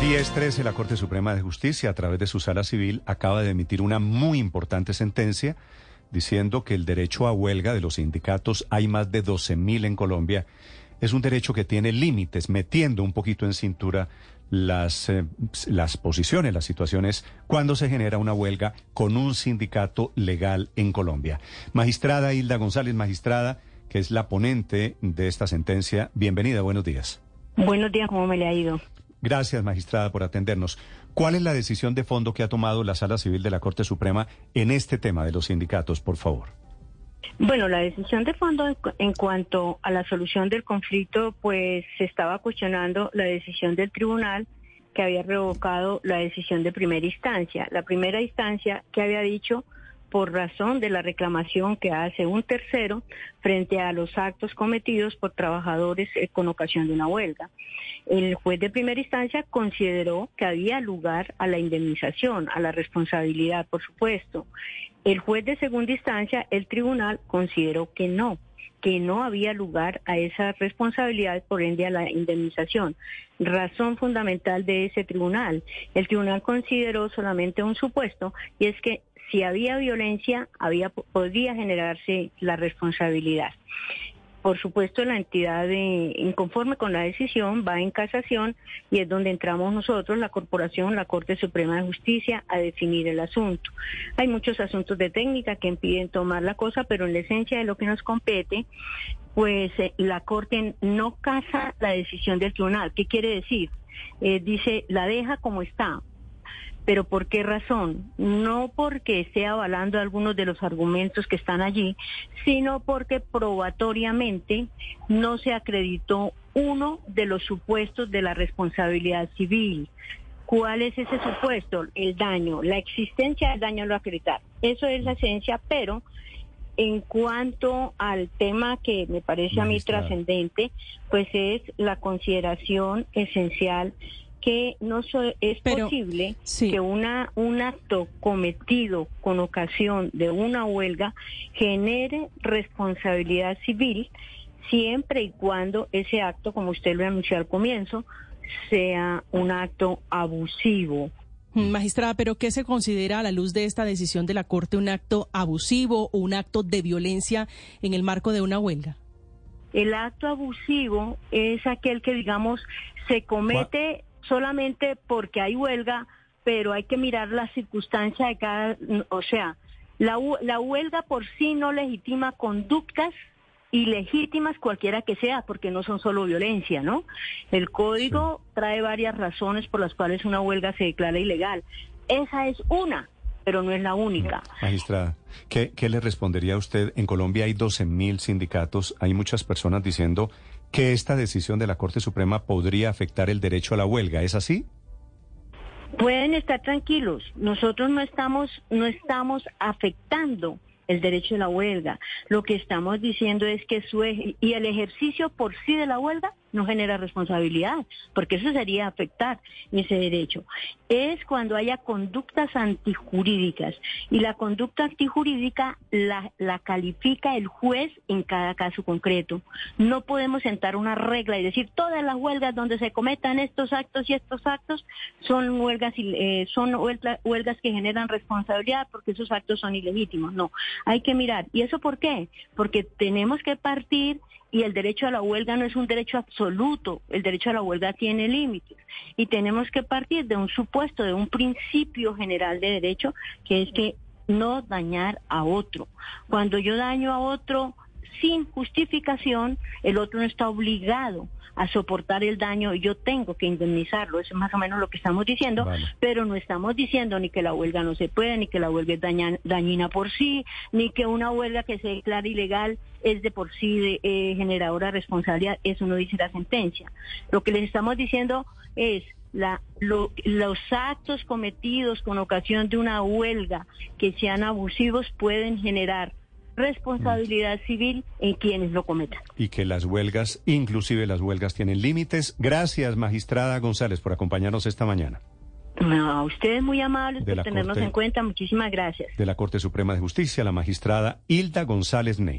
10-13, la Corte Suprema de Justicia, a través de su sala civil, acaba de emitir una muy importante sentencia diciendo que el derecho a huelga de los sindicatos, hay más de 12.000 en Colombia, es un derecho que tiene límites, metiendo un poquito en cintura las, eh, las posiciones, las situaciones cuando se genera una huelga con un sindicato legal en Colombia. Magistrada Hilda González, magistrada, que es la ponente de esta sentencia, bienvenida, buenos días. Buenos días, ¿cómo me le ha ido? Gracias, magistrada, por atendernos. ¿Cuál es la decisión de fondo que ha tomado la Sala Civil de la Corte Suprema en este tema de los sindicatos, por favor? Bueno, la decisión de fondo en cuanto a la solución del conflicto, pues se estaba cuestionando la decisión del tribunal que había revocado la decisión de primera instancia. La primera instancia que había dicho por razón de la reclamación que hace un tercero frente a los actos cometidos por trabajadores eh, con ocasión de una huelga. El juez de primera instancia consideró que había lugar a la indemnización, a la responsabilidad, por supuesto. El juez de segunda instancia, el tribunal, consideró que no, que no había lugar a esa responsabilidad, por ende a la indemnización. Razón fundamental de ese tribunal. El tribunal consideró solamente un supuesto y es que si había violencia, había, podía generarse la responsabilidad. Por supuesto, la entidad de, inconforme con la decisión va en casación y es donde entramos nosotros, la corporación, la Corte Suprema de Justicia, a definir el asunto. Hay muchos asuntos de técnica que impiden tomar la cosa, pero en la esencia de lo que nos compete, pues eh, la Corte no casa la decisión del tribunal. ¿Qué quiere decir? Eh, dice, la deja como está, ¿Pero por qué razón? No porque esté avalando algunos de los argumentos que están allí, sino porque probatoriamente no se acreditó uno de los supuestos de la responsabilidad civil. ¿Cuál es ese supuesto? El daño, la existencia del daño lo acreditar. Eso es la esencia, pero en cuanto al tema que me parece a mí trascendente, pues es la consideración esencial que no es posible que una un acto cometido con ocasión de una huelga genere responsabilidad civil siempre y cuando ese acto, como usted lo anunció al comienzo, sea un acto abusivo. Mm, magistrada, pero ¿qué se considera a la luz de esta decisión de la Corte un acto abusivo o un acto de violencia en el marco de una huelga? El acto abusivo es aquel que, digamos, se comete solamente porque hay huelga, pero hay que mirar la circunstancia de cada, o sea, la, la huelga por sí no legitima conductas ilegítimas cualquiera que sea, porque no son solo violencia, ¿no? El código trae varias razones por las cuales una huelga se declara ilegal. Esa es una, pero no es la única. Magistrada, ¿qué, qué le respondería a usted? En Colombia hay 12.000 sindicatos, hay muchas personas diciendo que esta decisión de la Corte Suprema podría afectar el derecho a la huelga. ¿Es así? Pueden estar tranquilos. Nosotros no estamos, no estamos afectando el derecho a la huelga. Lo que estamos diciendo es que su y el ejercicio por sí de la huelga no genera responsabilidad, porque eso sería afectar ese derecho. Es cuando haya conductas antijurídicas y la conducta antijurídica la, la califica el juez en cada caso concreto. No podemos sentar una regla y decir todas las huelgas donde se cometan estos actos y estos actos son huelgas eh, son huelgas que generan responsabilidad porque esos actos son ilegítimos. No, hay que mirar. ¿Y eso por qué? Porque tenemos que partir y el derecho a la huelga no es un derecho absoluto, el derecho a la huelga tiene límites y tenemos que partir de un supuesto, de un principio general de derecho que es que no dañar a otro. Cuando yo daño a otro sin justificación, el otro no está obligado a soportar el daño, yo tengo que indemnizarlo, eso es más o menos lo que estamos diciendo, pero no estamos diciendo ni que la huelga no se puede, ni que la huelga es dañina por sí, ni que una huelga que se declara ilegal es de por sí de, eh, generadora de responsabilidad, eso no dice la sentencia. Lo que les estamos diciendo es la, los actos cometidos con ocasión de una huelga que sean abusivos pueden generar responsabilidad civil en quienes lo cometan. Y que las huelgas, inclusive las huelgas, tienen límites. Gracias, magistrada González, por acompañarnos esta mañana. No, a ustedes muy amables por tenernos en cuenta. Muchísimas gracias. De la Corte Suprema de Justicia, la magistrada Hilda González Ney.